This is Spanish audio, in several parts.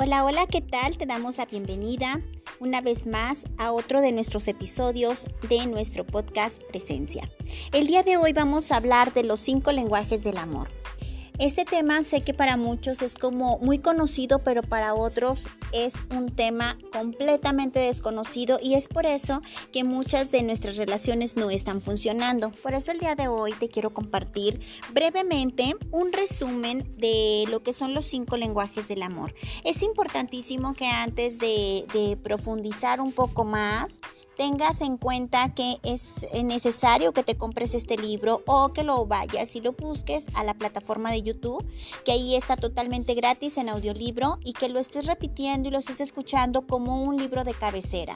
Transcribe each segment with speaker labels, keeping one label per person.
Speaker 1: Hola, hola, ¿qué tal? Te damos la bienvenida una vez más a otro de nuestros episodios de nuestro podcast Presencia. El día de hoy vamos a hablar de los cinco lenguajes del amor. Este tema sé que para muchos es como muy conocido, pero para otros es un tema completamente desconocido y es por eso que muchas de nuestras relaciones no están funcionando. Por eso el día de hoy te quiero compartir brevemente un resumen de lo que son los cinco lenguajes del amor. Es importantísimo que antes de, profundizar un poco más, tengas en cuenta que es necesario que te compres este libro o que lo vayas y lo busques a la plataforma de YouTube, que ahí está totalmente gratis en audiolibro y que lo estés repitiendo y lo estés escuchando como un libro de cabecera.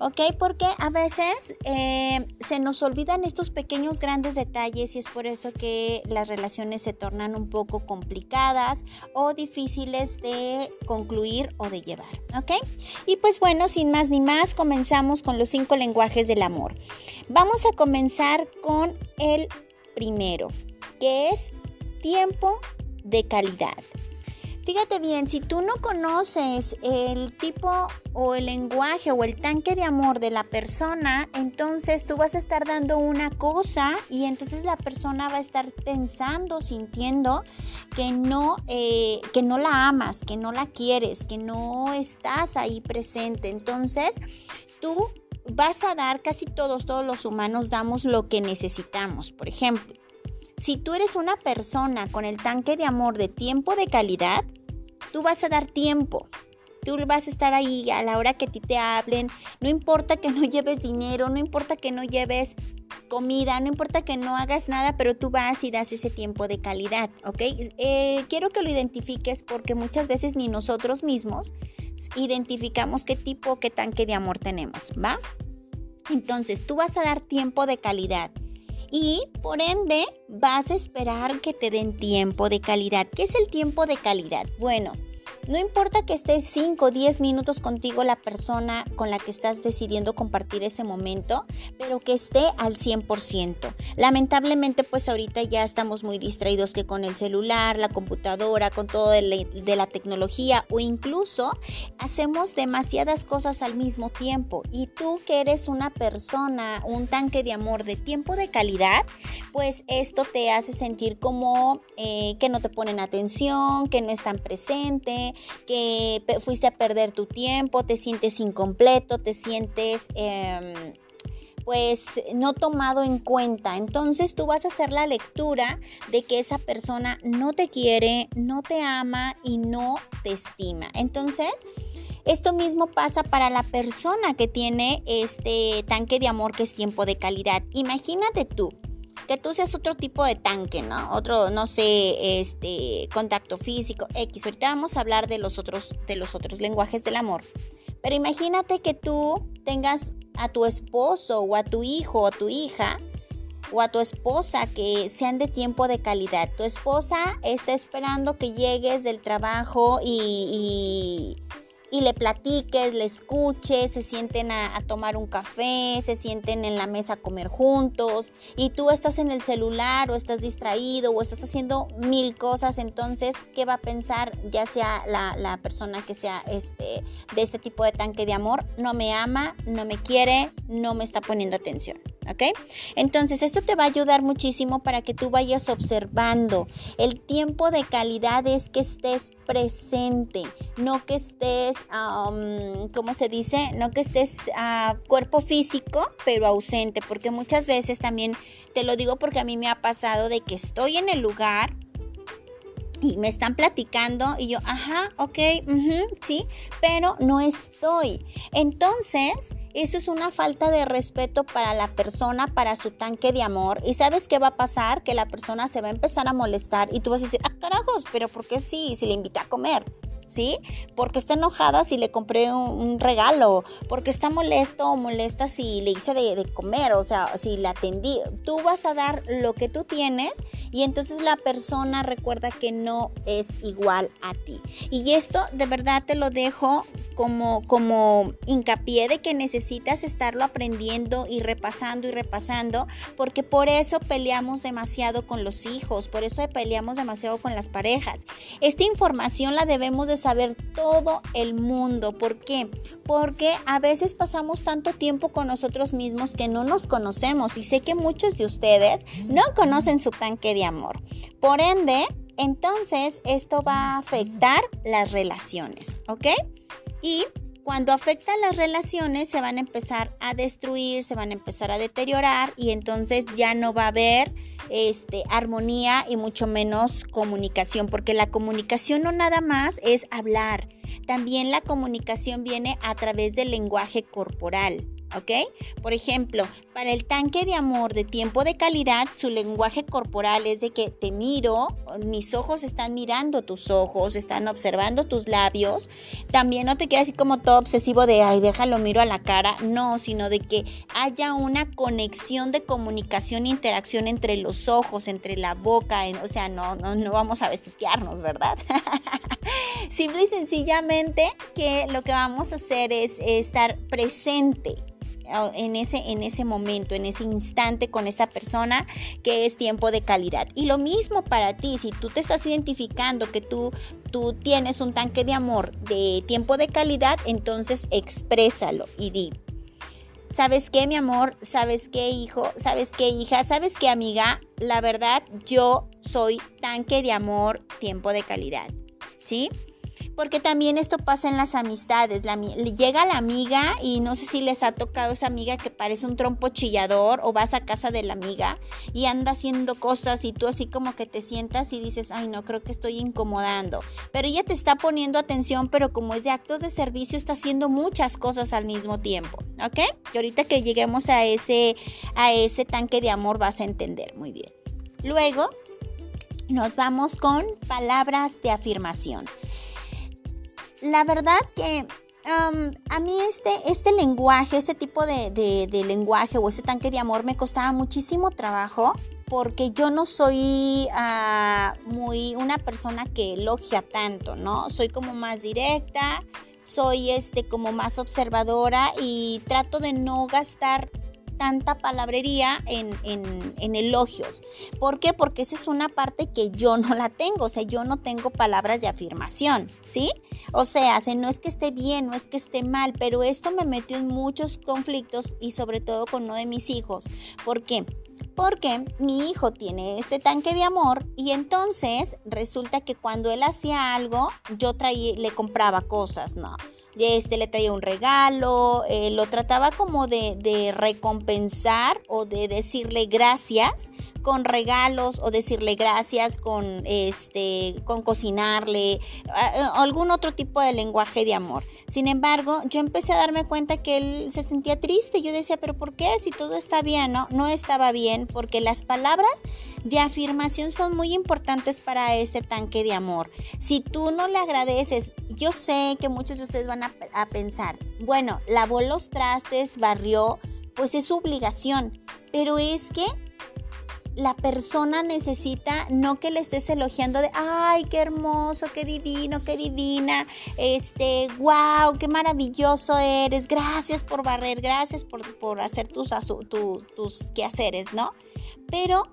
Speaker 1: ¿Ok? Porque a veces eh, se nos olvidan estos pequeños grandes detalles y es por eso que las relaciones se tornan un poco complicadas o difíciles de concluir o de llevar. ¿Ok? Y pues bueno, sin más ni más, comenzamos con los cinco lenguajes del amor. Vamos a comenzar con el primero, que es tiempo de calidad. Fíjate bien, si tú no conoces el tipo o el lenguaje o el tanque de amor de la persona, entonces tú vas a estar dando una cosa y entonces la persona va a estar pensando, sintiendo que no, eh, que no la amas, que no la quieres, que no estás ahí presente. Entonces tú vas a dar, casi todos, todos los humanos damos lo que necesitamos. Por ejemplo, si tú eres una persona con el tanque de amor de tiempo de calidad, tú vas a dar tiempo. Tú vas a estar ahí a la hora que a ti te hablen. No importa que no lleves dinero, no importa que no lleves comida, no importa que no hagas nada, pero tú vas y das ese tiempo de calidad, ¿ok? Eh, quiero que lo identifiques porque muchas veces ni nosotros mismos identificamos qué tipo, qué tanque de amor tenemos, ¿va? Entonces, tú vas a dar tiempo de calidad y por ende vas a esperar que te den tiempo de calidad. ¿Qué es el tiempo de calidad? Bueno, no importa que esté 5 o 10 minutos contigo la persona con la que estás decidiendo compartir ese momento, pero que esté al 100%. Lamentablemente, pues ahorita ya estamos muy distraídos que con el celular, la computadora, con todo de la, tecnología o incluso hacemos demasiadas cosas al mismo tiempo. Y tú que eres una persona, un tanque de amor de tiempo de calidad, pues esto te hace sentir como eh, que no te ponen atención, que no están presente, que fuiste a perder tu tiempo, te sientes incompleto, te sientes... Em, pues no tomado en cuenta. Entonces tú vas a hacer la lectura de que esa persona no te quiere, no te ama y no te estima. Entonces, esto mismo pasa para la persona que tiene este tanque de amor que es tiempo de calidad. Imagínate tú, que tú seas otro tipo de tanque, ¿no? Otro, no sé, este, contacto físico, X. Ahorita vamos a hablar de los otros, de los otros lenguajes del amor. Pero imagínate que tú tengas a tu esposo o a tu hijo o tu hija o a tu esposa que sean de tiempo de calidad. Tu esposa está esperando que llegues del trabajo y y le platiques, le escuches, se sienten a, tomar un café, se sienten en la mesa a comer juntos y tú estás en el celular o estás distraído o estás haciendo mil cosas, entonces, ¿qué va a pensar ya sea la, la persona que sea este, de este tipo de tanque de amor? No me ama, no me quiere, no me está poniendo atención. ¿Ok? Entonces esto te va a ayudar muchísimo para que tú vayas observando. El tiempo de calidad es que estés presente, no que estés, ¿cómo se dice? No que estés a cuerpo físico, pero ausente, porque muchas veces también, te lo digo porque a mí me ha pasado de que estoy en el lugar, y me están platicando y yo, ajá, ok, sí, pero no estoy. Entonces, eso es una falta de respeto para la persona, para su tanque de amor. ¿Y sabes qué va a pasar? Que la persona se va a empezar a molestar y tú vas a decir, ah, carajos, pero ¿por qué sí? Si le invité a comer. ¿Sí? Porque está enojada si le compré un, regalo, porque está molesto o molesta si le hice de, comer, o sea, si la atendí. Tú vas a dar lo que tú tienes y entonces la persona recuerda que no es igual a ti. Y esto de verdad te lo dejo como, como hincapié de que necesitas estarlo aprendiendo y repasando y repasando, porque por eso peleamos demasiado con los hijos, por eso peleamos demasiado con las parejas. Esta información la debemos de saber todo el mundo. ¿Por qué? Porque a veces pasamos tanto tiempo con nosotros mismos que no nos conocemos y sé que muchos de ustedes no conocen su tanque de amor. Por ende, entonces esto va a afectar las relaciones, ¿ok? Y cuando afecta las relaciones se van a empezar a destruir, se van a empezar a deteriorar y entonces ya no va a haber este, armonía y mucho menos comunicación, porque la comunicación no nada más es hablar, también la comunicación viene a través del lenguaje corporal. ¿Ok? Por ejemplo, para el tanque de amor de tiempo de calidad, su lenguaje corporal es de que te miro, mis ojos están mirando tus ojos, están observando tus labios. También no te quedas así como todo obsesivo de, ay, déjalo, miro a la cara. No, sino de que haya una conexión de comunicación e interacción entre los ojos, entre la boca. o sea, no, no, no vamos a besuquearnos, ¿verdad? Simple y sencillamente que lo que vamos a hacer es estar presente en ese, en ese momento, en ese instante con esta persona que es tiempo de calidad. Y lo mismo para ti, si tú te estás identificando que tú, tú tienes un tanque de amor de tiempo de calidad, entonces exprésalo y di. ¿Sabes qué, mi amor? ¿Sabes qué, hijo? ¿Sabes qué, hija? ¿Sabes qué, amiga? La verdad, yo soy tanque de amor, tiempo de calidad. ¿Sí? Porque también esto pasa en las amistades. llega la amiga y no sé si les ha tocado esa amiga que parece un trompo chillador o vas a casa de la amiga y anda haciendo cosas y tú así como que te sientas y dices, ay no, creo que estoy incomodando. Pero ella te está poniendo atención, pero como es de actos de servicio, está haciendo muchas cosas al mismo tiempo, ¿ok? Y ahorita que lleguemos a ese, a ese tanque de amor vas a entender muy bien. Luego nos vamos con palabras de afirmación la verdad que a mí este, este lenguaje, este tipo de, lenguaje o este tanque de amor me costaba muchísimo trabajo porque yo no soy ah, muy una persona que elogia tanto, ¿no? Soy como más directa, soy este como más observadora y trato de no gastar tanta palabrería en, en, elogios. ¿Por qué? Porque esa es una parte que yo no la tengo, o sea, yo no tengo palabras de afirmación, ¿sí? O sea, no es que esté bien, no es que esté mal, pero esto me metió en muchos conflictos y sobre todo con uno de mis hijos. ¿Por qué? Porque mi hijo tiene este tanque de amor y entonces resulta que cuando él hacía algo, yo traía, le compraba cosas, ¿no? Este le traía un regalo, eh, lo trataba como de, de, recompensar o de decirle gracias con regalos o decirle gracias con este con cocinarle algún otro tipo de lenguaje de amor. Sin embargo, yo empecé a darme cuenta que él se sentía triste. Yo decía, pero ¿por qué? Si todo está bien, ¿no? No estaba bien porque las palabras de afirmación son muy importantes para este tanque de amor. Si tú no le agradeces, yo sé que muchos de ustedes van a, a pensar, bueno, lavó los trastes, barrió, pues es su obligación. Pero es que la persona necesita no que le estés elogiando de, ay, qué hermoso, qué divino, qué divina, este, wow, qué maravilloso eres, gracias por barrer, gracias por, por hacer tus, tus quehaceres, ¿no? Pero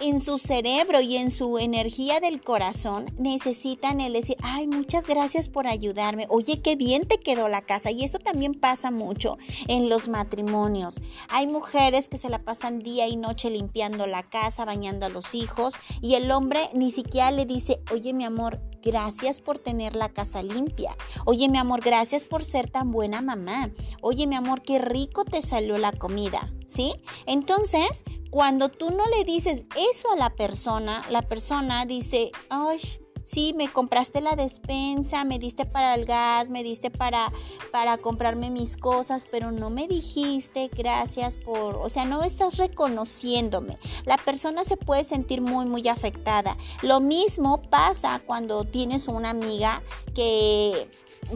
Speaker 1: en su cerebro y en su energía del corazón necesitan el decir, ay, muchas gracias por ayudarme, oye, qué bien te quedó la casa. Y eso también pasa mucho en los matrimonios. Hay mujeres que se la pasan día y noche limpiando la casa, bañando a los hijos, y el hombre ni siquiera le dice, oye, mi amor, gracias por tener la casa limpia. Oye, mi amor, gracias por ser tan buena mamá. Oye, mi amor, qué rico te salió la comida. ¿Sí? Entonces, cuando tú no le dices eso a la persona, la persona dice, ay, sí, me compraste la despensa, me diste para el gas, me diste para, para comprarme mis cosas, pero no me dijiste gracias por, o sea, no estás reconociéndome. La persona se puede sentir muy, muy afectada. Lo mismo pasa cuando tienes una amiga que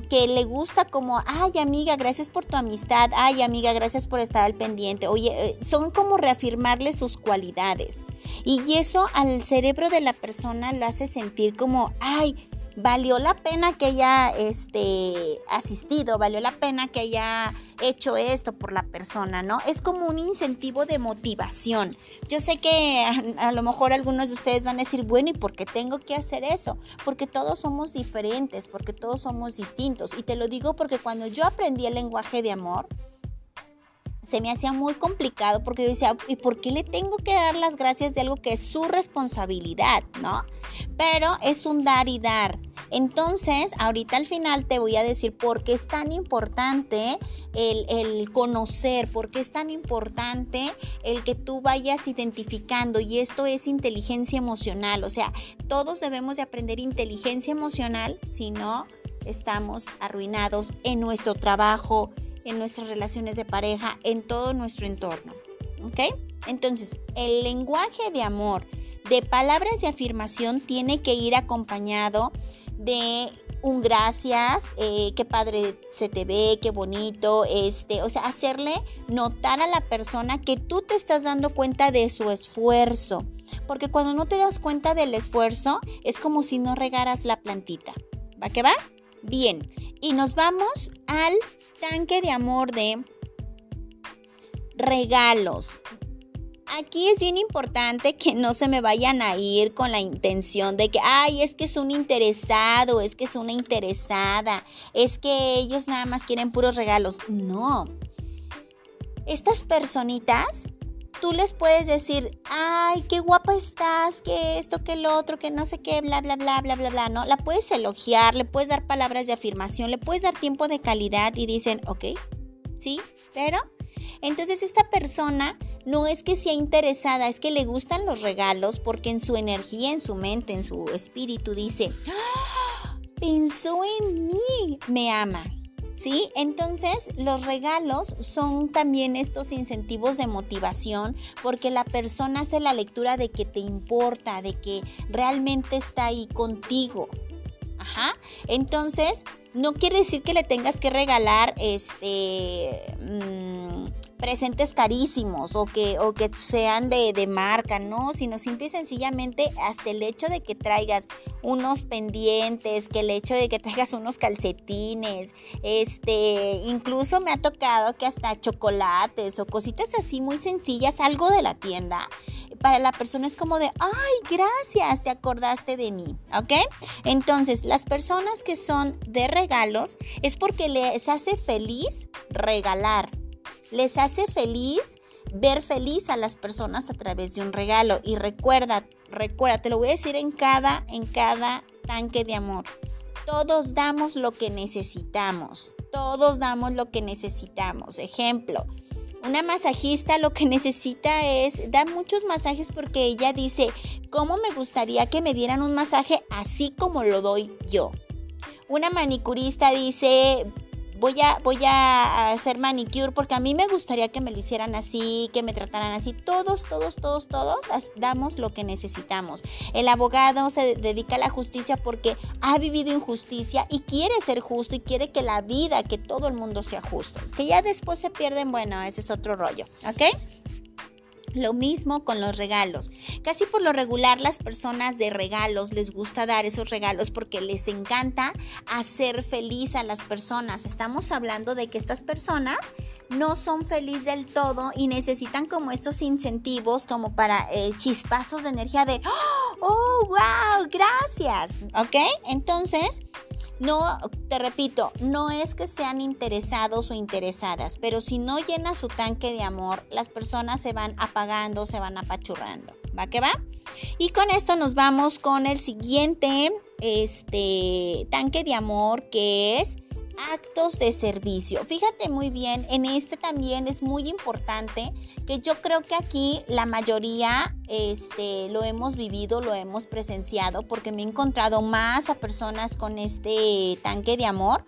Speaker 1: que le gusta como, ay amiga, gracias por tu amistad, ay amiga, gracias por estar al pendiente. Oye, eh, son como reafirmarle sus cualidades. Y eso al cerebro de la persona lo hace sentir como, ay, valió la pena que haya este, asistido, valió la pena que haya hecho esto por la persona, ¿no? Es como un incentivo de motivación. Yo sé que a, a, lo mejor algunos de ustedes van a decir, bueno, ¿y por qué tengo que hacer eso? Porque todos somos diferentes, porque todos somos distintos. Y te lo digo porque cuando yo aprendí el lenguaje de amor, se me hacía muy complicado porque yo decía, ¿y por qué le tengo que dar las gracias de algo que es su responsabilidad, no? Pero es un dar y dar. Entonces, ahorita al final te voy a decir por qué es tan importante el, el, conocer, por qué es tan importante el que tú vayas identificando. Y esto es inteligencia emocional. O sea, todos debemos de aprender inteligencia emocional, si no, estamos arruinados en nuestro trabajo, en nuestras relaciones de pareja, en todo nuestro entorno. ¿Ok? Entonces, el lenguaje de amor, de palabras de afirmación, tiene que ir acompañado de un gracias, eh, qué padre se te ve, qué bonito, este, o sea, hacerle notar a la persona que tú te estás dando cuenta de su esfuerzo, porque cuando no te das cuenta del esfuerzo es como si no regaras la plantita, ¿va que va? Bien, y nos vamos al tanque de amor de regalos. Aquí es bien importante que no se me vayan a ir con la intención de que, ay, es que es un interesado, es que es una interesada, es que ellos nada más quieren puros regalos. No. Estas personitas tú les puedes decir, ay, qué guapa estás, que esto, que lo otro, que no sé qué, bla, bla, bla, bla, bla, bla, ¿no? La puedes elogiar, le puedes dar palabras de afirmación, le puedes dar tiempo de calidad y dicen, ok, sí, pero entonces esta persona no es que sea interesada, es que le gustan los regalos porque en su energía, en su mente, en su espíritu dice, ¡Ah! pensó en mí, me ama. ¿Sí? Entonces, los regalos son también estos incentivos de motivación porque la persona hace la lectura de que te importa, de que realmente está ahí contigo. Ajá. Entonces, no quiere decir que le tengas que regalar este. Mmm, presentes carísimos o que, o que sean de, de, marca, no, sino simple y sencillamente hasta el hecho de que traigas unos pendientes, que el hecho de que traigas unos calcetines, este, incluso me ha tocado que hasta chocolates o cositas así muy sencillas, algo de la tienda, para la persona es como de, ay, gracias, te acordaste de mí, ¿ok? Entonces, las personas que son de regalos es porque les hace feliz regalar les hace feliz ver feliz a las personas a través de un regalo. Y recuerda, recuerda, te lo voy a decir en cada, en cada tanque de amor. Todos damos lo que necesitamos. Todos damos lo que necesitamos. Ejemplo, una masajista lo que necesita es, da muchos masajes porque ella dice, ¿cómo me gustaría que me dieran un masaje así como lo doy yo? Una manicurista dice, voy a, voy a hacer manicure porque a mí me gustaría que me lo hicieran así, que me trataran así. Todos, todos, todos, todos damos lo que necesitamos. El abogado se dedica a la justicia porque ha vivido injusticia y quiere ser justo y quiere que la vida, que todo el mundo sea justo. Que ya después se pierden, bueno, ese es otro rollo, ¿ok? Lo mismo con los regalos. Casi por lo regular las personas de regalos les gusta dar esos regalos porque les encanta hacer feliz a las personas. Estamos hablando de que estas personas no son felices del todo y necesitan como estos incentivos como para eh, chispazos de energía de, oh, wow, gracias. ¿Ok? Entonces... No, te repito, no es que sean interesados o interesadas, pero si no llena su tanque de amor, las personas se van apagando, se van apachurrando. ¿Va que va? Y con esto nos vamos con el siguiente este, tanque de amor que es actos de servicio. Fíjate muy bien, en este también es muy importante que yo creo que aquí la mayoría este, lo hemos vivido, lo hemos presenciado, porque me he encontrado más a personas con este tanque de amor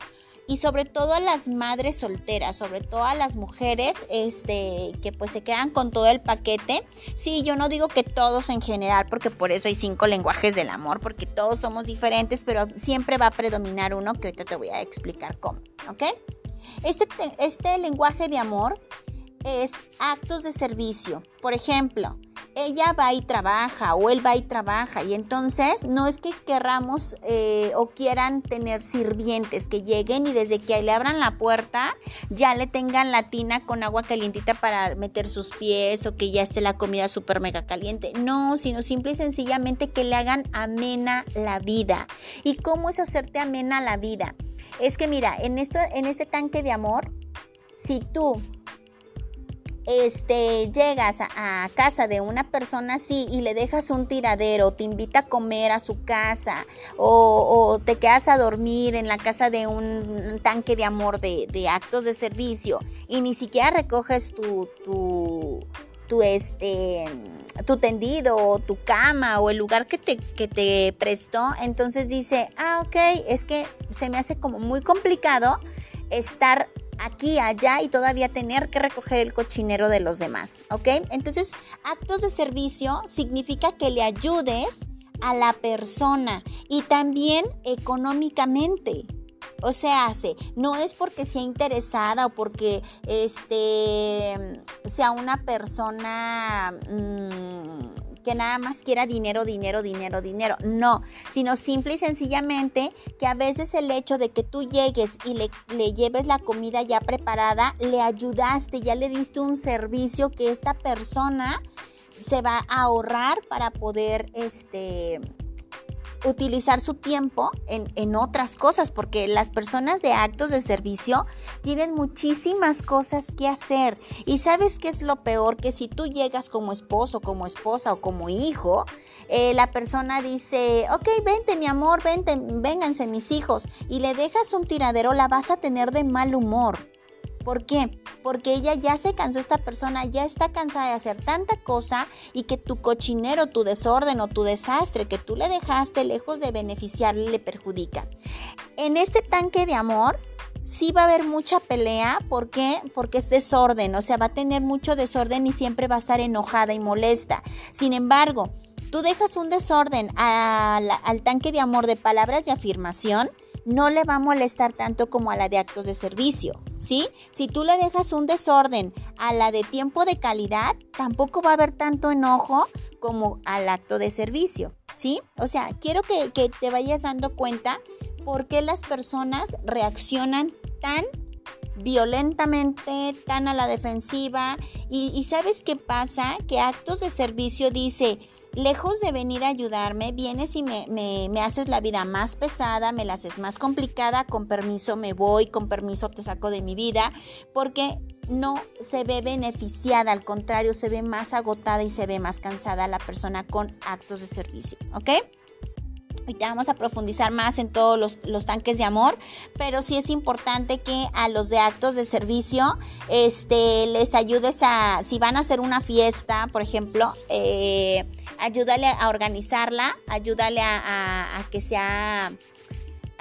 Speaker 1: y sobre todo a las madres solteras, sobre todo a las mujeres este, que pues se quedan con todo el paquete. Sí, yo no digo que todos en general, porque por eso hay cinco lenguajes del amor, porque todos somos diferentes, pero siempre va a predominar uno que ahorita te voy a explicar cómo, ¿ok? Este, este lenguaje de amor es actos de servicio. Por ejemplo, ella va y trabaja o él va y trabaja y entonces no es que querramos eh, o quieran tener sirvientes que lleguen y desde que le abran la puerta ya le tengan la tina con agua calientita para meter sus pies o que ya esté la comida súper mega caliente. No, sino simple y sencillamente que le hagan amena la vida. ¿Y cómo es hacerte amena la vida? Es que mira, en, esto, en este tanque de amor, si tú este, llegas a, casa de una persona así y le dejas un tiradero, te invita a comer a su casa o, te quedas a dormir en la casa de un, tanque de amor de, actos de servicio y ni siquiera recoges tu, tu, tu, este, tu tendido o tu cama o el lugar que te, que te prestó, entonces dice, ah, ok, es que se me hace como muy complicado estar aquí, allá y todavía tener que recoger el cochinero de los demás, ¿ok? Entonces, actos de servicio significa que le ayudes a la persona y también económicamente. O sea, hace, no es porque sea interesada o porque este sea una persona mm, que nada más quiera dinero, dinero, dinero, dinero. No, sino simple y sencillamente que a veces el hecho de que tú llegues y le, le lleves la comida ya preparada, le ayudaste, ya le diste un servicio que esta persona se va a ahorrar para poder este utilizar su tiempo en, otras cosas, porque las personas de actos de servicio tienen muchísimas cosas que hacer. Y sabes qué es lo peor, que si tú llegas como esposo, como esposa o como hijo, eh, la persona dice, ok, vente mi amor, vente, vénganse mis hijos, y le dejas un tiradero, la vas a tener de mal humor. ¿Por qué? Porque ella ya se cansó, esta persona ya está cansada de hacer tanta cosa y que tu cochinero, tu desorden o tu desastre que tú le dejaste lejos de beneficiarle le perjudica. En este tanque de amor sí va a haber mucha pelea. ¿Por qué? Porque es desorden, o sea, va a tener mucho desorden y siempre va a estar enojada y molesta. Sin embargo, tú dejas un desorden al tanque de amor de palabras de afirmación no le va a molestar tanto como a la de actos de servicio, ¿sí? Si tú le dejas un desorden a la de tiempo de calidad, tampoco va a haber tanto enojo como al acto de servicio, ¿sí? O sea, quiero que, te vayas dando cuenta por qué las personas reaccionan tan violentamente, tan a la defensiva. Y, y, sabes qué pasa? Que actos de servicio dice, lejos de venir a ayudarme, vienes y me, me, haces la vida más pesada, me la haces más complicada, con permiso me voy, con permiso te saco de mi vida, porque no se ve beneficiada, al contrario, se ve más agotada y se ve más cansada la persona con actos de servicio, ¿ok? Ahorita vamos a profundizar más en todos los, tanques de amor, pero sí es importante que a los de actos de servicio este, les ayudes a, si van a hacer una fiesta, por ejemplo, eh, ayúdale a organizarla, ayúdale a que sea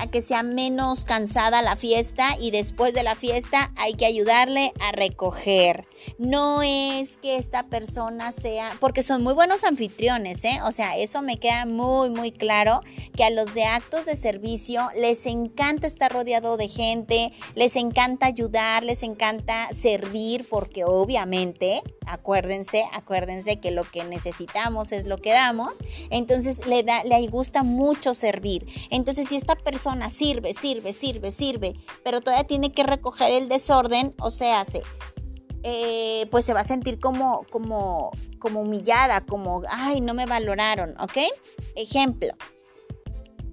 Speaker 1: que sea menos cansada la fiesta y después de la fiesta hay que ayudarle a recoger. No es que esta persona sea, porque son muy buenos anfitriones, ¿eh? O sea, eso me queda muy, muy claro, que a los de actos de servicio les encanta estar rodeado de gente, les encanta ayudar, les encanta servir, porque obviamente, acuérdense, acuérdense que lo que necesitamos es lo que damos, entonces le, da, le gusta mucho servir. Entonces, si esta persona sirve, sirve, sirve, sirve, pero todavía tiene que recoger el desorden, o sea, se, eh, pues se va a sentir como, como, como humillada, como, ay, no me valoraron, ¿ok? Ejemplo,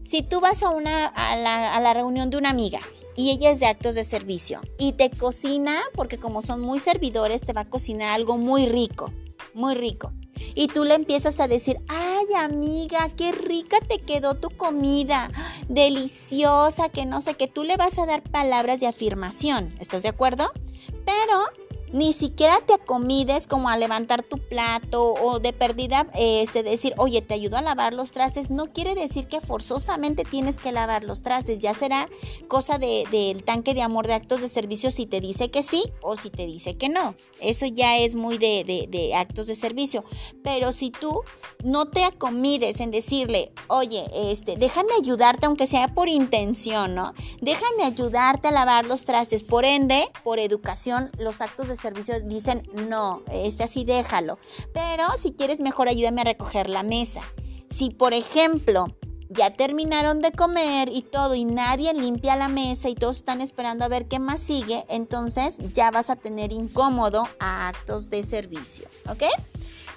Speaker 1: si tú vas a, una, a, la, a la reunión de una amiga y ella es de actos de servicio y te cocina, porque como son muy servidores, te va a cocinar algo muy rico, muy rico. Y tú le empiezas a decir, ay amiga, qué rica te quedó tu comida, deliciosa, que no sé, que tú le vas a dar palabras de afirmación, ¿estás de acuerdo? Pero ni siquiera te acomides como a levantar tu plato o de perdida este, decir, oye, te ayudo a lavar los trastes, no quiere decir que forzosamente tienes que lavar los trastes, ya será cosa del tanque de amor de actos de servicio si te dice que sí o si te dice que no. Eso ya es muy de, de actos de servicio. Pero si tú no te acomides en decirle, oye, este, déjame ayudarte, aunque sea por intención, ¿no? Déjame ayudarte a lavar los trastes. Por ende, por educación, los actos de servicio dicen, no, este así déjalo. Pero si quieres, mejor ayúdame a recoger la mesa. Si, por ejemplo, ya terminaron de comer y todo y nadie limpia la mesa y todos están esperando a ver qué más sigue, entonces ya vas a tener incómodo a actos de servicio, ¿ok?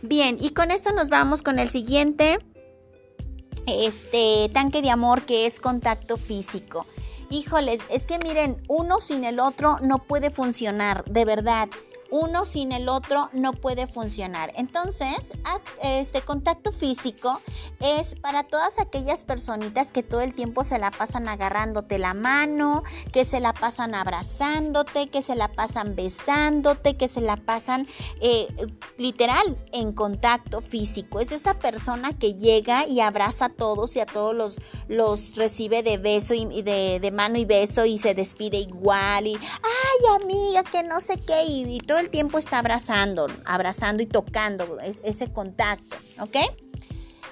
Speaker 1: Bien, y con esto nos vamos con el siguiente este tanque de amor que es contacto físico. Híjoles, es que miren, uno sin el otro no puede funcionar, de verdad uno sin el otro no puede funcionar. Entonces, este contacto físico es para todas aquellas personitas que todo el tiempo se la pasan agarrándote la mano, que se la pasan abrazándote, que se la pasan besándote, que se la pasan eh, literal en contacto físico. Es esa persona que llega y abraza a todos y a todos los, los recibe de beso y de, de mano y beso y se despide igual y, ay amiga, que no sé qué, y, y todo el tiempo está abrazando, abrazando y tocando ese contacto, ¿ok?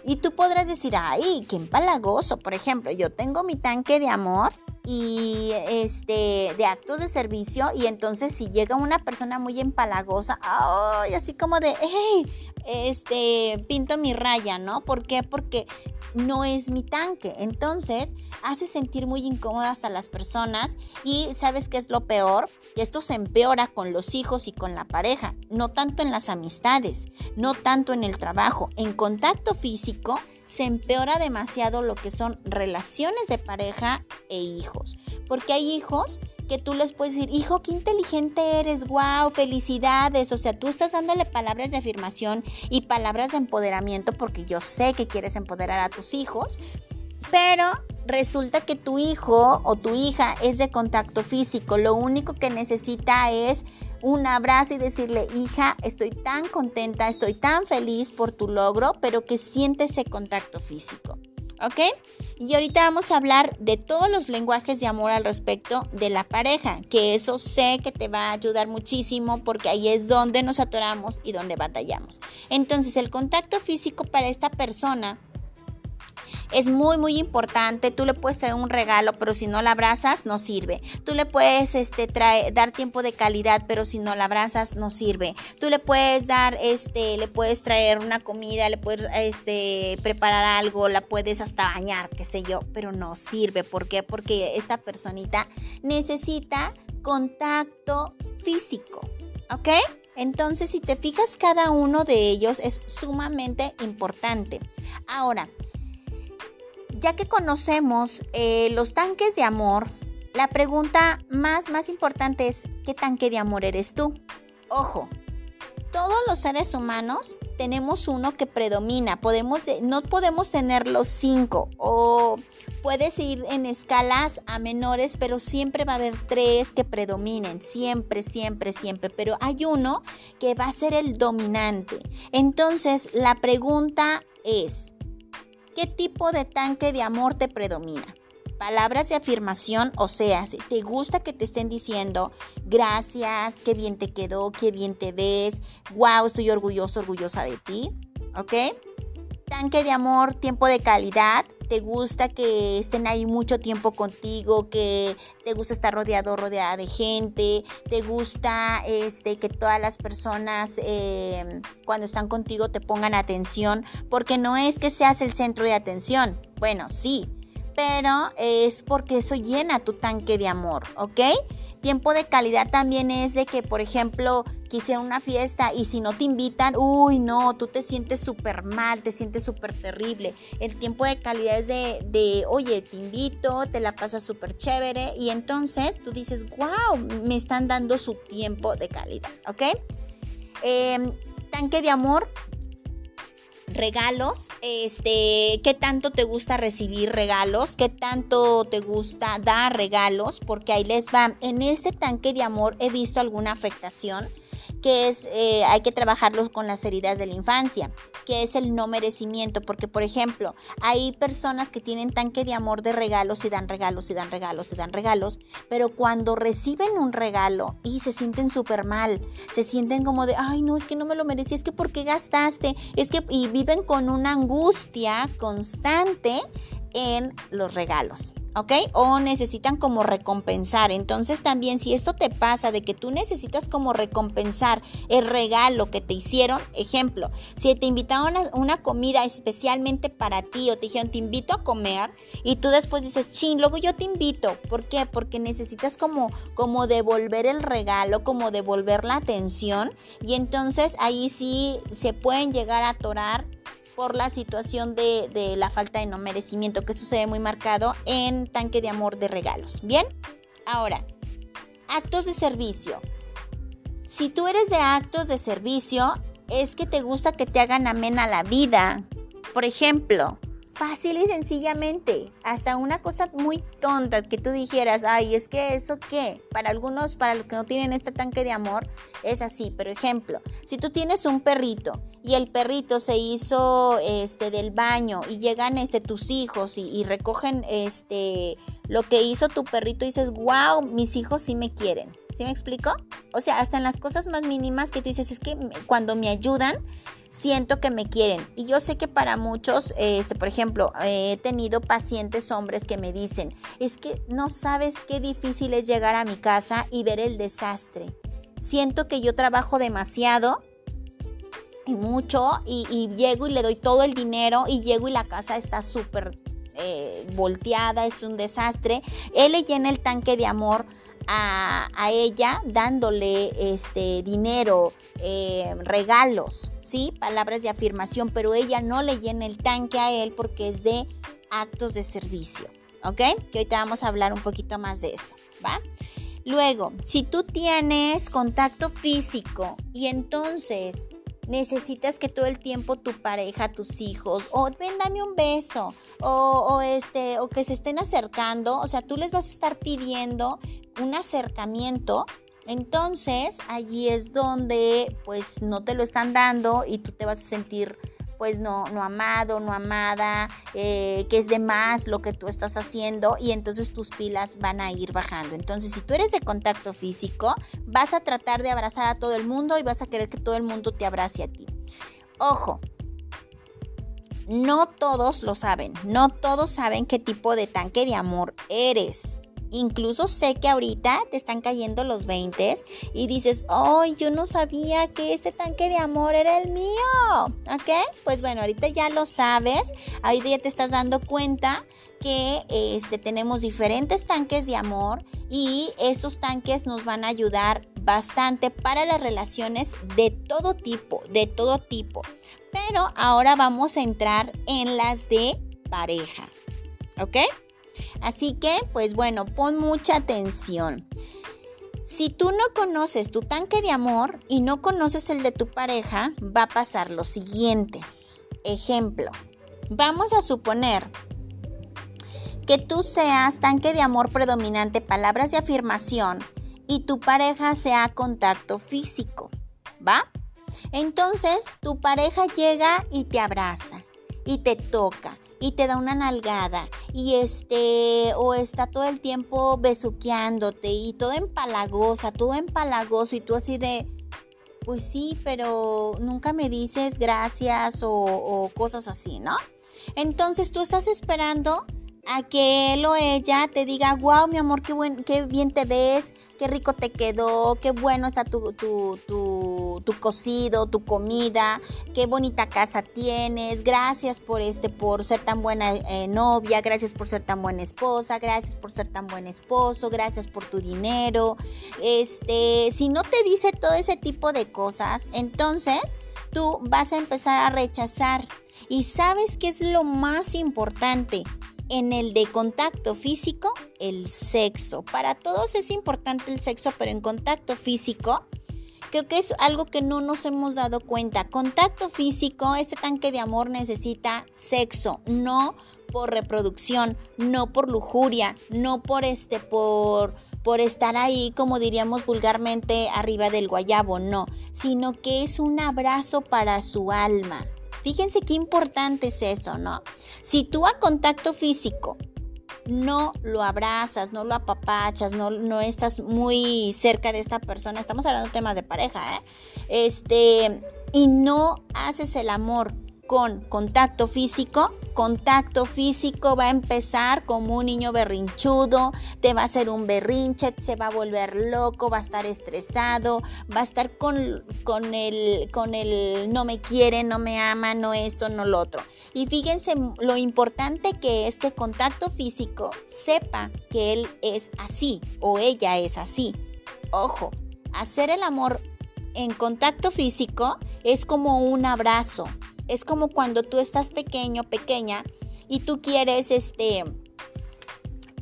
Speaker 1: Y tú podrás decir, ay, qué empalagoso. Por ejemplo, yo tengo mi tanque de amor y este de actos de servicio y entonces si llega una persona muy empalagosa, ay, así como de, hey, este, pinto mi raya, ¿no? ¿Por qué? Porque no es mi tanque. Entonces, hace sentir muy incómodas a las personas y sabes qué es lo peor? Que esto se empeora con los hijos y con la pareja, no tanto en las amistades, no tanto en el trabajo, en contacto físico se empeora demasiado lo que son relaciones de pareja e hijos, porque hay hijos que tú les puedes decir, hijo, qué inteligente eres, wow, felicidades. O sea, tú estás dándole palabras de afirmación y palabras de empoderamiento porque yo sé que quieres empoderar a tus hijos, pero resulta que tu hijo o tu hija es de contacto físico. Lo único que necesita es un abrazo y decirle, hija, estoy tan contenta, estoy tan feliz por tu logro, pero que siente ese contacto físico. ¿ok? Y ahorita vamos a hablar de todos los lenguajes de amor al respecto de la pareja, que eso sé que te va a ayudar muchísimo porque ahí es donde nos atoramos y donde batallamos. Entonces, el contacto físico para esta persona es muy, muy importante. Tú le puedes traer un regalo, pero si no la abrazas, no sirve. Tú le puedes este, dar tiempo de calidad, pero si no la abrazas, no sirve. Tú le puedes dar, este, le puedes traer una comida, le puedes este, preparar algo, la puedes hasta bañar, qué sé yo, pero no sirve. ¿Por qué? Porque esta personita necesita contacto físico. ¿Ok? Entonces, si te fijas, cada uno de ellos es sumamente importante. Ahora, ya que conocemos eh, los tanques de amor, la pregunta más, más importante es, ¿qué tanque de amor eres tú? Ojo, todos los seres humanos tenemos uno que predomina. Podemos, eh, no podemos tener los cinco o puedes ir en escalas a menores, pero siempre va a haber tres que predominen. Siempre, siempre, siempre. Pero hay uno que va a ser el dominante. Entonces, la pregunta es, ¿Qué tipo de tanque de amor te predomina? Palabras de afirmación, o sea, si te gusta que te estén diciendo gracias, qué bien te quedó, qué bien te ves, wow, estoy orgulloso, orgullosa de ti, ¿ok? Tanque de amor, tiempo de calidad, te gusta que estén ahí mucho tiempo contigo, que te gusta estar rodeado, rodeada de gente, te gusta este, que todas las personas eh, cuando están contigo te pongan atención, porque no es que seas el centro de atención, bueno, sí, pero es porque eso llena tu tanque de amor, ¿ok? Tiempo de calidad también es de que, por ejemplo, quisiera una fiesta y si no te invitan, uy, no, tú te sientes súper mal, te sientes súper terrible. El tiempo de calidad es de, de oye, te invito, te la pasas súper chévere y entonces tú dices, wow, me están dando su tiempo de calidad, ¿ok? Em, tanque de amor, regalos, este, qué tanto te gusta recibir regalos, qué tanto te gusta dar regalos, porque ahí les va, en este tanque de amor he visto alguna afectación que es, eh, hay que trabajarlos con las heridas de la infancia, que es el no merecimiento, porque por ejemplo, hay personas que tienen tanque de amor de regalos y dan regalos y dan regalos y dan regalos, pero cuando reciben un regalo y se sienten súper mal, se sienten como de, ay no, es que no me lo merecí, es que ¿por qué gastaste? Es que, y viven con una angustia constante en los regalos. ¿Ok? O necesitan como recompensar. Entonces también si esto te pasa de que tú necesitas como recompensar el regalo que te hicieron, ejemplo, si te invitaron a una comida especialmente para ti o te dijeron te invito a comer y tú después dices, chin, luego yo te invito. ¿Por qué? Porque necesitas como, como devolver el regalo, como devolver la atención y entonces ahí sí se pueden llegar a atorar por la situación de, la falta de no merecimiento, que ve muy marcado en tanque de amor de regalos. Bien, ahora, actos de servicio. Si tú eres de actos de servicio, es que te gusta que te hagan amena la vida. Por ejemplo, fácil y sencillamente, hasta una cosa muy tonta que tú dijeras, ay, es que eso qué, para algunos, para los que no tienen este tanque de amor, es así, pero ejemplo, si tú tienes un perrito y el perrito se hizo este del baño y llegan este tus hijos y recogen este lo que hizo tu perrito y dices, wow, mis hijos sí me quieren. ¿Sí me explico? O sea, hasta en las cosas más mínimas que tú dices, es que cuando me ayudan, siento que me quieren. Y yo sé que para muchos, este, por ejemplo, he tenido pacientes hombres que me dicen, es que no sabes qué difícil es llegar a mi casa y ver el desastre. Siento que yo trabajo demasiado y mucho y, llego y le doy todo el dinero y llego y la casa está súper eh, volteada, es un desastre. Él le llena el tanque de amor a, ella dándole este dinero, eh, regalos, ¿sí? Palabras de afirmación, pero ella no le llena el tanque a él porque es de actos de servicio, ¿ok? Que ahorita vamos a hablar un poquito más de esto, ¿va? Luego, si tú tienes contacto físico y entonces necesitas que todo el tiempo tu pareja, tus hijos, o ven, dame un beso, o, este, o que se estén acercando, o sea, tú les vas a estar pidiendo un acercamiento. Entonces, allí es donde pues no te lo están dando y tú te vas a sentir pues no, no amado, no amada, eh, que es de más lo que tú estás haciendo y entonces tus pilas van a ir bajando. Entonces, si tú eres de contacto físico, vas a tratar de abrazar a todo el mundo y vas a querer que todo el mundo te abrace a ti. Ojo, no todos lo saben, no todos saben qué tipo de tanque de amor eres. Incluso sé que ahorita te están cayendo los 20 y dices, ¡ay, yo no sabía que este tanque de amor era el mío! ¿Ok? Pues bueno, ahorita ya lo sabes, ahorita ya te estás dando cuenta que este, tenemos diferentes tanques de amor y estos tanques nos van a ayudar bastante para las relaciones de todo tipo, de todo tipo. Pero ahora vamos a entrar en las de pareja. ¿Ok? Así que, pues bueno, pon mucha atención. Si tú no conoces tu tanque de amor y no conoces el de tu pareja, va a pasar lo siguiente. Ejemplo, vamos a suponer que tú seas tanque de amor predominante, palabras de afirmación, y tu pareja sea contacto físico, ¿va? Entonces tu pareja llega y te abraza y te toca y te da una nalgada y este o está todo el tiempo besuqueándote y todo empalagosa, todo empalagoso y tú así de pues sí, pero nunca me dices gracias o, o cosas así, ¿no? Entonces tú estás esperando a que él o ella te diga, wow, mi amor, qué, buen, qué bien te ves, qué rico te quedó, qué bueno está tu, cocido, tu comida, qué bonita casa tienes, gracias por este, por ser tan buena eh, novia, gracias por ser tan buena esposa, gracias por ser tan buen esposo, gracias por tu dinero. Este, si no te dice todo ese tipo de cosas, entonces tú vas a empezar a rechazar. Y sabes qué es lo más importante, en el de contacto físico, el sexo. Para todos es importante el sexo, pero en contacto físico, creo que es algo que no nos hemos dado cuenta. Contacto físico, este tanque de amor necesita sexo, no por reproducción, no por lujuria, no por este por por estar ahí, como diríamos vulgarmente, arriba del guayabo, no, sino que es un abrazo para su alma. Fíjense qué importante es eso, ¿no? Si tú a contacto físico no lo abrazas, no lo apapachas, no, no estás muy cerca de esta persona, estamos hablando de temas de pareja, ¿eh? Este, y no haces el amor con contacto físico, contacto físico va a empezar como un niño berrinchudo, te va a hacer un berrinche, se va a volver loco, va a estar estresado, va a estar con, con, el, con el no me quiere, no me ama, no esto, no lo otro. Y fíjense lo importante que es que contacto físico sepa que él es así o ella es así. Ojo, hacer el amor en contacto físico es como un abrazo, es como cuando tú estás pequeño, pequeña, y tú quieres, este,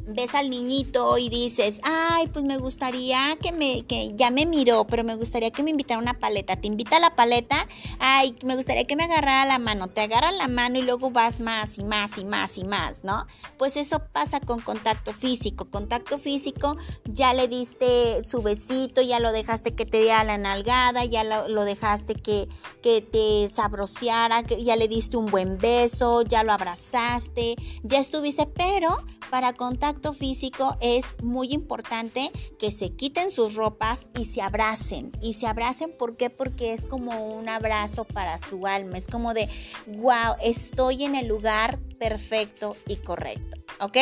Speaker 1: ves al niñito y dices, ay, pues me gustaría que me, que ya me miró, pero me gustaría que me invitara una paleta. Te invita a la paleta, ay, me gustaría que me agarrara la mano. Te agarra la mano y luego vas más y más y más y más, ¿no? Pues eso pasa con contacto físico. Contacto físico, ya le diste su besito, ya lo dejaste que te diera la nalgada, ya lo, dejaste que, que te sabroseara, que ya le diste un buen beso, ya lo abrazaste, ya estuviste, pero para contacto físico es muy importante que se quiten sus ropas y se abracen. Y se abracen, ¿por qué? Porque es como un abrazo para su alma. Es como de, wow, estoy en el lugar perfecto y correcto. ¿Ok?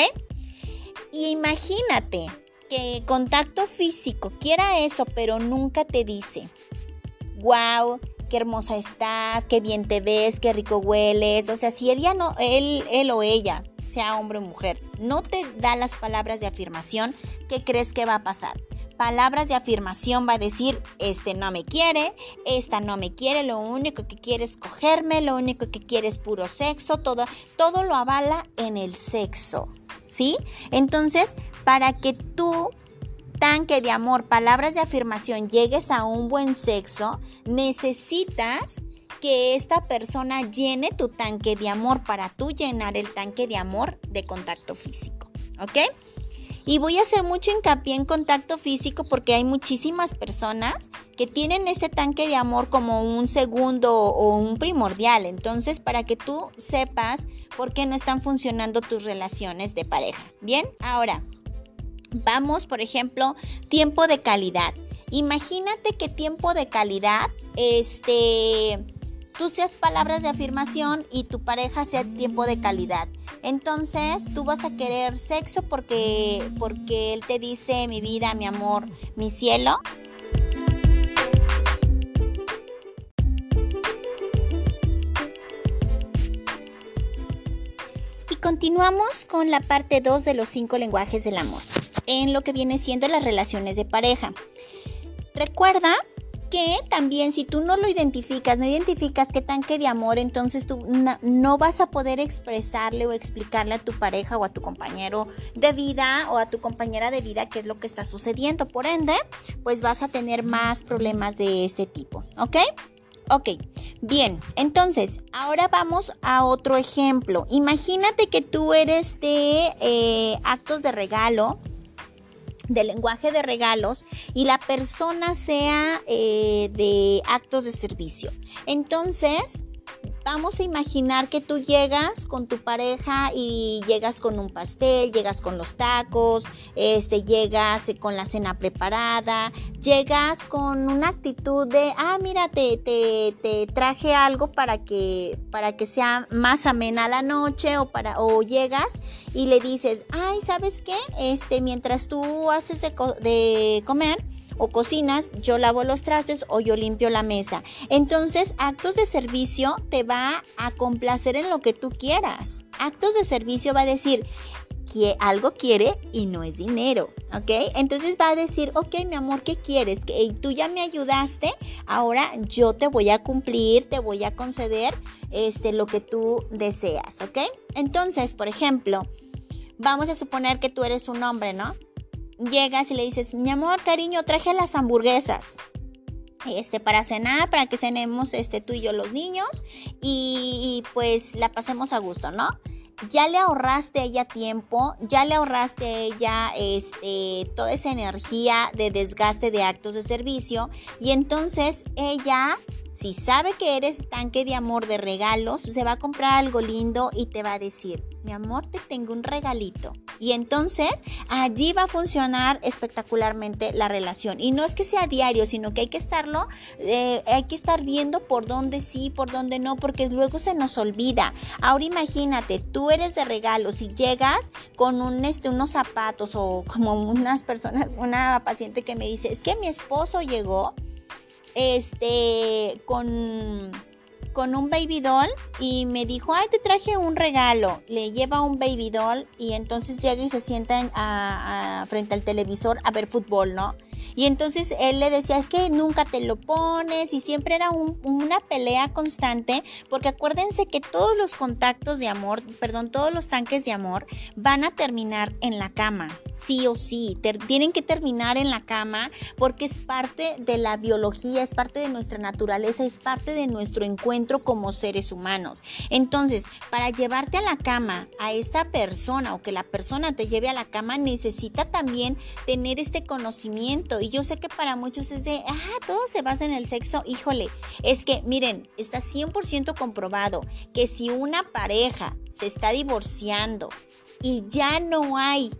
Speaker 1: Y imagínate que contacto físico quiera eso, pero nunca te dice, wow, qué hermosa estás, qué bien te ves, qué rico hueles. O sea, si él ya no, él, él o ella sea hombre o mujer, no te da las palabras de afirmación, ¿qué crees que va a pasar? Palabras de afirmación va a decir, este no me quiere, esta no me quiere, lo único que quiere es cogerme, lo único que quiere es puro sexo, todo, todo lo avala en el sexo, ¿sí? Entonces, para que tú tanque de amor, palabras de afirmación, llegues a un buen sexo, necesitas que esta persona llene tu tanque de amor para tú llenar el tanque de amor de contacto físico. ¿Ok? Y voy a hacer mucho hincapié en contacto físico porque hay muchísimas personas que tienen ese tanque de amor como un segundo o un primordial. Entonces, para que tú sepas por qué no están funcionando tus relaciones de pareja. Bien, ahora vamos, por ejemplo, tiempo de calidad. Imagínate que tiempo de calidad, este tú seas palabras de afirmación y tu pareja sea tiempo de calidad. Entonces tú vas a querer sexo porque, porque él te dice mi vida, mi amor, mi cielo. Y continuamos con la parte 2 de los cinco lenguajes del amor, en lo que viene siendo las relaciones de pareja. Recuerda que también si tú no lo identificas, no identificas qué tanque de amor, entonces tú no, vas a poder expresarle o explicarle a tu pareja o a tu compañero de vida o a tu compañera de vida qué es lo que está sucediendo. Por ende, pues vas a tener más problemas de este tipo, ¿ok? Ok, bien, entonces ahora vamos a otro ejemplo. Imagínate que tú eres de eh, actos de regalo del lenguaje de regalos y la persona sea eh, de actos de servicio. Entonces, Vamos a imaginar que tú llegas con tu pareja y llegas con un pastel, llegas con los tacos, este, llegas con la cena preparada, llegas con una actitud de, ah, mira, te, te, traje algo para que, para que sea más amena la noche o, para, o llegas y le dices, ay, ¿sabes qué? Este, mientras tú haces de, de comer, o cocinas, yo lavo los trastes o yo limpio la mesa. Entonces, actos de servicio te va a complacer en lo que tú quieras. Actos de servicio va a decir, que algo quiere y no es dinero, ¿ok? Entonces va a decir, ok, mi amor, ¿qué quieres? Que tú ya me ayudaste, ahora yo te voy a cumplir, te voy a conceder este, lo que tú deseas, ¿ok? Entonces, por ejemplo, vamos a suponer que tú eres un hombre, ¿no? Llegas y le dices, mi amor, cariño, traje las hamburguesas. Este, para cenar, para que cenemos este, tú y yo los niños y, pues la pasemos a gusto, ¿no? ya le ahorraste a ella tiempo, ya le ahorraste a ella este, toda esa energía de desgaste de actos de servicio y entonces ella si sabe que eres tanque de amor de regalos, se va a comprar algo lindo y te va a decir, mi amor, te tengo un regalito. Y entonces allí va a funcionar espectacularmente la relación. Y no es que sea diario, sino que hay que estarlo, eh, hay que estar viendo por dónde sí, por dónde no, porque luego se nos olvida. Ahora imagínate, tú eres de regalos y llegas con un, este, unos zapatos o como unas personas, una paciente que me dice, es que mi esposo llegó este con con un baby doll y me dijo, ay, te traje un regalo. Le lleva un baby doll y entonces llega y se sienta frente al televisor a ver fútbol, ¿no? Y entonces él le decía, es que nunca te lo pones y siempre era una pelea constante, porque acuérdense que todos los contactos de amor, perdón, todos los tanques de amor van a terminar en la cama, sí o sí, tienen que terminar en la cama porque es parte de la biología, es parte de nuestra naturaleza, es parte de nuestro encuentro como seres humanos. Entonces, para llevarte a la cama a esta persona o que la persona te lleve a la cama, necesita también tener este conocimiento y yo sé que para muchos es de, ah, todo se basa en el sexo. Híjole, es que miren, está 100% comprobado que si una pareja se está divorciando y ya no hay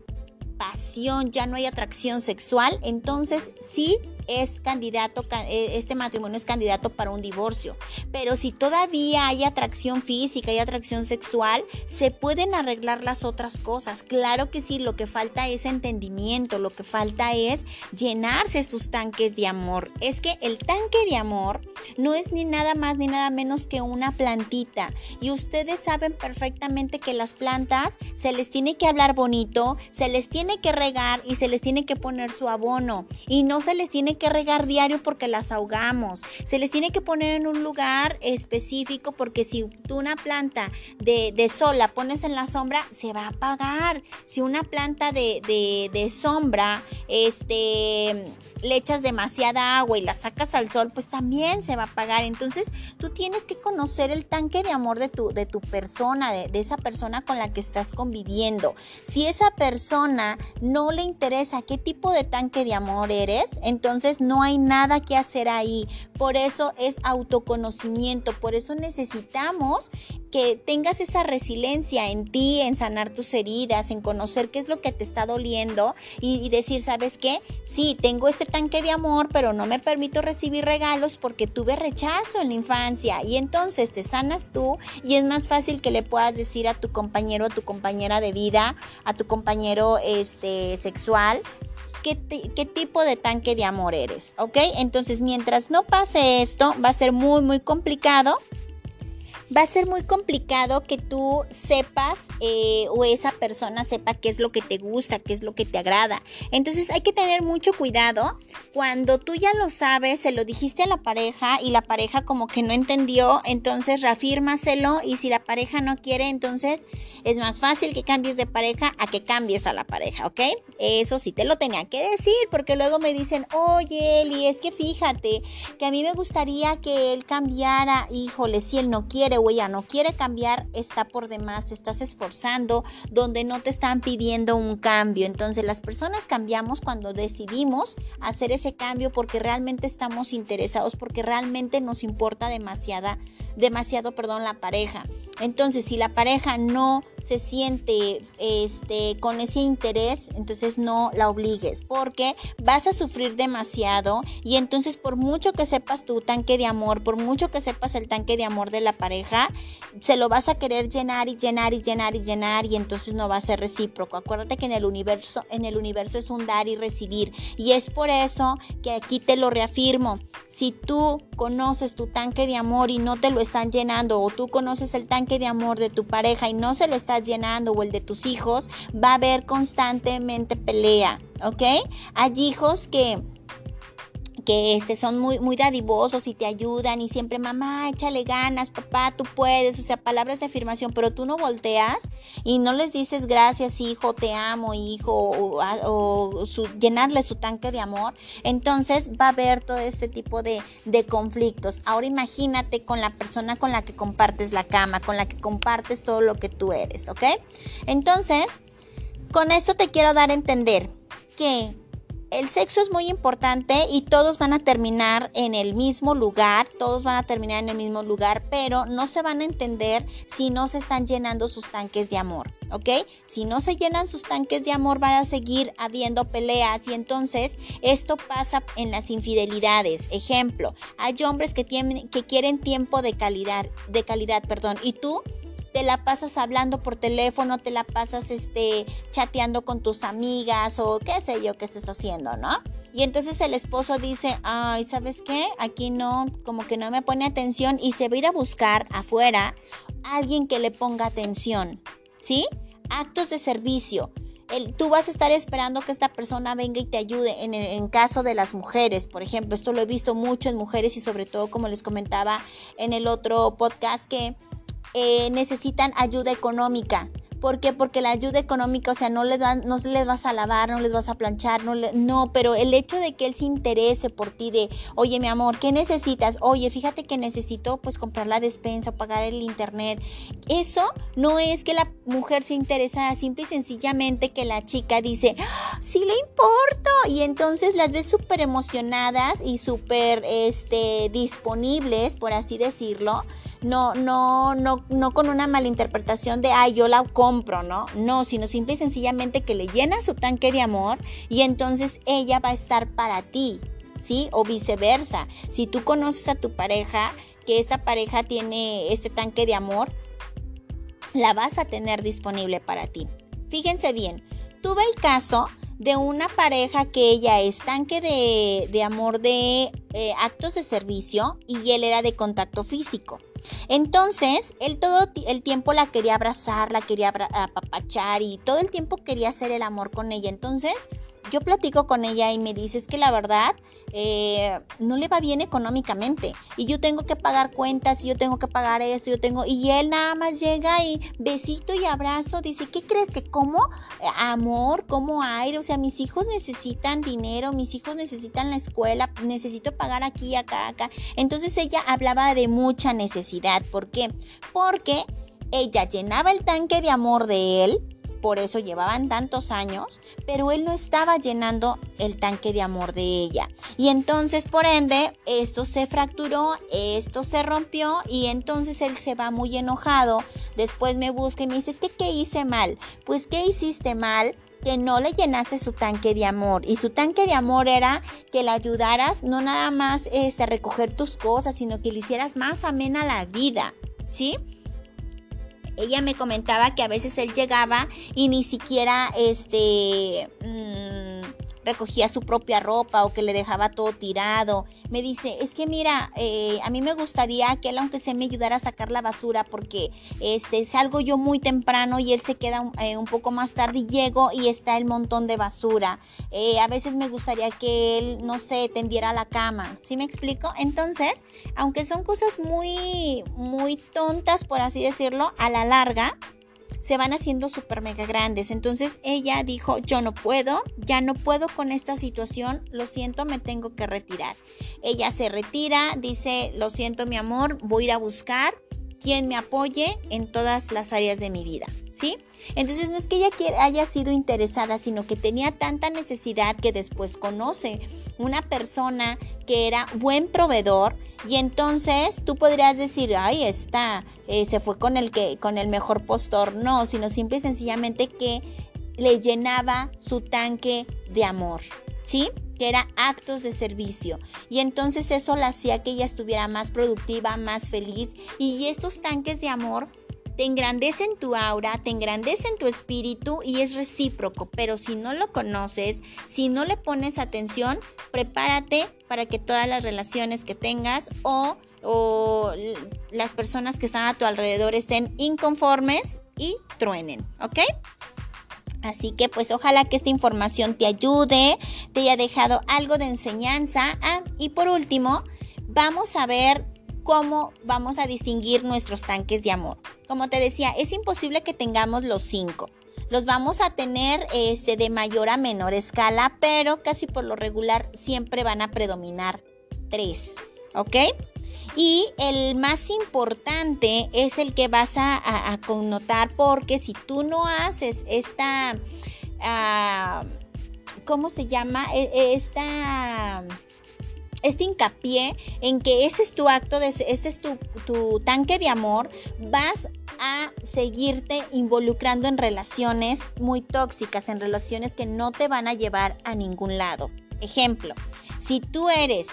Speaker 1: pasión, ya no hay atracción sexual, entonces sí es candidato, eh, este matrimonio es candidato para un divorcio. Pero si todavía hay atracción física y atracción sexual, se pueden arreglar las otras cosas. Claro que sí, lo que falta es entendimiento, lo que falta es llenarse sus tanques de amor. Es que el tanque de amor no es ni nada más ni nada menos que una plantita. Y ustedes saben perfectamente que las plantas se les tiene que hablar bonito, se les tiene que regar y se les tiene que poner su abono. Y no se les tiene que regar diario porque las ahogamos. Se les tiene que poner en un lugar específico porque si tú una planta de, de sol la pones en la sombra, se va a apagar. Si una planta de, de, de sombra, este, le echas demasiada agua y la sacas al sol, pues también se va a apagar. Entonces tú tienes que conocer el tanque de amor de tu, de tu persona, de, de esa persona con la que estás conviviendo. Si esa persona no le interesa qué tipo de tanque de amor eres, entonces no hay nada que hacer ahí. Por eso es autoconocimiento, por eso necesitamos que tengas esa resiliencia en ti, en sanar tus heridas, en conocer qué es lo que te está doliendo y, decir, ¿sabes qué? Sí, tengo este tanque de amor, pero no me permito recibir regalos porque tuve rechazo en la infancia y entonces te sanas tú y es más fácil que le puedas decir a tu compañero, a tu compañera de vida, a tu compañero este, sexual, qué, tipo de tanque de amor eres, ¿ok? Entonces, mientras no pase esto, va a ser muy, muy complicado va a ser muy complicado que tú sepas eh, o esa persona sepa qué es lo que te gusta, qué es lo que te agrada. Entonces hay que tener mucho cuidado cuando tú ya lo sabes, se lo dijiste a la pareja y la pareja como que no entendió, entonces reafírmaselo y si la pareja no quiere, entonces es más fácil que cambies de pareja a que cambies a la pareja, ¿ok? Eso sí te lo tenía que decir porque luego me dicen, oye Eli, es que fíjate que a mí me gustaría que él cambiara, híjole, si él no quiere o ella no quiere cambiar, está por demás, te estás esforzando donde no te están pidiendo un cambio. Entonces las personas cambiamos cuando decidimos hacer ese cambio porque realmente estamos interesados, porque realmente nos importa demasiada, demasiado, perdón, la pareja. Entonces si la pareja no se siente este, con ese interés, entonces no la obligues porque vas a sufrir demasiado y entonces por mucho que sepas tu tanque de amor, por mucho que sepas el tanque de amor de la pareja, se lo vas a querer llenar y llenar y llenar y llenar y entonces no va a ser recíproco. Acuérdate que en el universo, en el universo es un dar y recibir y es por eso que aquí te lo reafirmo. Si tú conoces tu tanque de amor y no te lo están llenando o tú conoces el tanque de amor de tu pareja y no se lo está llenando o el de tus hijos, va a haber constantemente pelea, ¿ok? Hay hijos que que este, son muy, muy dadivosos y te ayudan y siempre, mamá, échale ganas, papá, tú puedes, o sea, palabras de afirmación, pero tú no volteas y no les dices gracias, hijo, te amo, hijo, o, llenarle su tanque de amor, entonces va a haber todo este tipo de, de conflictos. Ahora imagínate con la persona con la que compartes la cama, con la que compartes todo lo que tú eres, ¿ok? Entonces, con esto te quiero dar a entender que el sexo es muy importante y todos van a terminar en el mismo lugar, todos van a terminar en el mismo lugar, pero no se van a entender si no se están llenando sus tanques de amor, ¿ok? Si no se llenan sus tanques de amor van a seguir habiendo peleas y entonces esto pasa en las infidelidades. Ejemplo, hay hombres que, tienen, que quieren tiempo de calidad, de calidad, perdón, y tú te la pasas hablando por teléfono, te la pasas este, chateando con tus amigas o qué sé yo que estés haciendo, ¿no? Y entonces el esposo dice, ay, ¿sabes qué? Aquí no, como que no me pone atención y se va a ir a buscar afuera a alguien que le ponga atención, ¿sí? Actos de servicio. Tú vas a estar esperando que esta persona venga y te ayude en, en, caso de las mujeres, por ejemplo, esto lo he visto mucho en mujeres y sobre todo como les comentaba en el otro podcast que eh, necesitan ayuda económica. ¿Por qué? Porque la ayuda económica, o sea, no les, no les vas a lavar, no les vas a planchar, no, no, pero el hecho de que él se interese por ti, de, oye, mi amor, ¿qué necesitas? Oye, fíjate que necesito pues comprar la despensa, pagar el internet. Eso no es que la mujer se interesa, simple y sencillamente que la chica dice, ¡Ah, sí le importo. Y entonces las ves súper emocionadas y súper este, disponibles, por así decirlo no, no, no, no con una malinterpretación de, ay, yo la compro, ¿no? No, sino simple y sencillamente que le llena su tanque de amor y entonces ella va a estar para ti, ¿sí? O viceversa. Si tú conoces a tu pareja, que esta pareja tiene este tanque de amor, la vas a tener disponible para ti. Fíjense bien, tuve el caso de una pareja que ella es tanque de, amor de eh, actos de servicio y él era de contacto físico. Entonces, él todo el tiempo la quería abrazar, la quería apapachar y todo el tiempo quería hacer el amor con ella. Entonces, yo platico con ella y me dice, es que la verdad eh, no le va bien económicamente y yo tengo que pagar cuentas y yo tengo que pagar esto, yo tengo, y él nada más llega y besito y abrazo, dice, ¿qué crees que como eh, amor, como aire? O sea, mis hijos necesitan dinero, mis hijos necesitan la escuela, necesito pagar aquí, acá, acá. Entonces ella hablaba de mucha necesidad. ¿Por qué? Porque ella llenaba el tanque de amor de él, por eso llevaban tantos años, pero él no estaba llenando el tanque de amor de ella. Y entonces, por ende, esto se fracturó, esto se rompió y entonces él se va muy enojado. Después me busca y me dice, que qué hice mal? Pues, ¿qué hiciste mal? que no le llenaste su tanque de amor. Y su tanque de amor era que le ayudaras no nada más este, a recoger tus cosas, sino que le hicieras más amena la vida. ¿Sí? Ella me comentaba que a veces él llegaba y ni siquiera este mm, recogía su propia ropa o que le dejaba todo tirado. Me dice, es que mira, eh, a mí me gustaría que él aunque se me ayudara a sacar la basura porque este, salgo yo muy temprano y él se queda eh, un poco más tarde y llego y está el montón de basura. Eh, a veces me gustaría que él, no sé, tendiera la cama. ¿Sí me explico? Entonces, aunque son cosas muy, muy tontas, por así decirlo, a la larga, se van haciendo súper mega grandes. Entonces ella dijo, yo no puedo, ya no puedo con esta situación, lo siento, me tengo que retirar. Ella se retira, dice, lo siento mi amor, voy a ir a buscar quien me apoye en todas las áreas de mi vida. ¿Sí? Entonces no es que ella haya sido interesada, sino que tenía tanta necesidad que después conoce una persona que era buen proveedor y entonces tú podrías decir, ay, está, eh, se fue con el, que, con el mejor postor. No, sino simple y sencillamente que le llenaba su tanque de amor, ¿sí? que era actos de servicio. Y entonces eso la hacía que ella estuviera más productiva, más feliz. Y estos tanques de amor te engrandecen tu aura, te engrandecen tu espíritu y es recíproco. Pero si no lo conoces, si no le pones atención, prepárate para que todas las relaciones que tengas o, o las personas que están a tu alrededor estén inconformes y truenen, ¿ok? Así que pues ojalá que esta información te ayude, te haya dejado algo de enseñanza. Ah, y por último, vamos a ver cómo vamos a distinguir nuestros tanques de amor. Como te decía, es imposible que tengamos los cinco. Los vamos a tener este, de mayor a menor escala, pero casi por lo regular siempre van a predominar tres. ¿Ok? Y el más importante es el que vas a, connotar porque si tú no haces esta... Ah, ¿cómo se llama? E, e, esta este hincapié en que ese es tu acto, de, este es tu, tu, tanque de amor, vas a seguirte involucrando en relaciones muy tóxicas, en relaciones que no te van a llevar a ningún lado. Ejemplo, si tú eres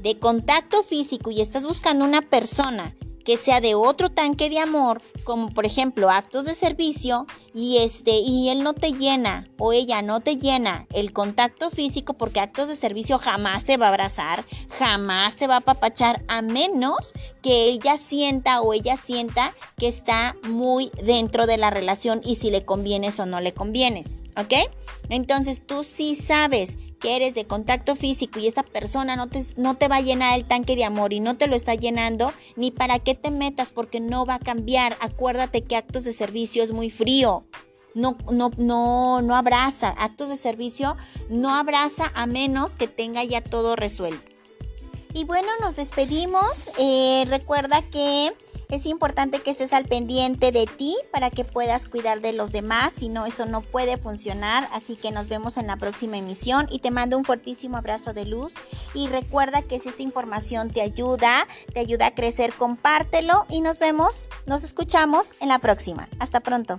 Speaker 1: de contacto físico y estás buscando una persona que sea de otro tanque de amor, como por ejemplo actos de servicio, y este, y él no te llena o ella no te llena el contacto físico, porque actos de servicio jamás te va a abrazar, jamás te va a apapachar, a menos que ella sienta o ella sienta que está muy dentro de la relación y si le convienes o no le convienes, ¿ok? Entonces tú sí sabes que eres de contacto físico y esta persona no te, no te va a llenar el tanque de amor y no te lo está llenando, ni para qué te metas porque no va a cambiar. Acuérdate que actos de servicio es muy frío. No, no, no, no abraza. Actos de servicio no abraza a menos que tenga ya todo resuelto. Y bueno, nos despedimos. Eh, recuerda que es importante que estés al pendiente de ti para que puedas cuidar de los demás, si no, esto no puede funcionar. Así que nos vemos en la próxima emisión y te mando un fuertísimo abrazo de luz. Y recuerda que si esta información te ayuda, te ayuda a crecer, compártelo y nos vemos, nos escuchamos en la próxima. Hasta pronto.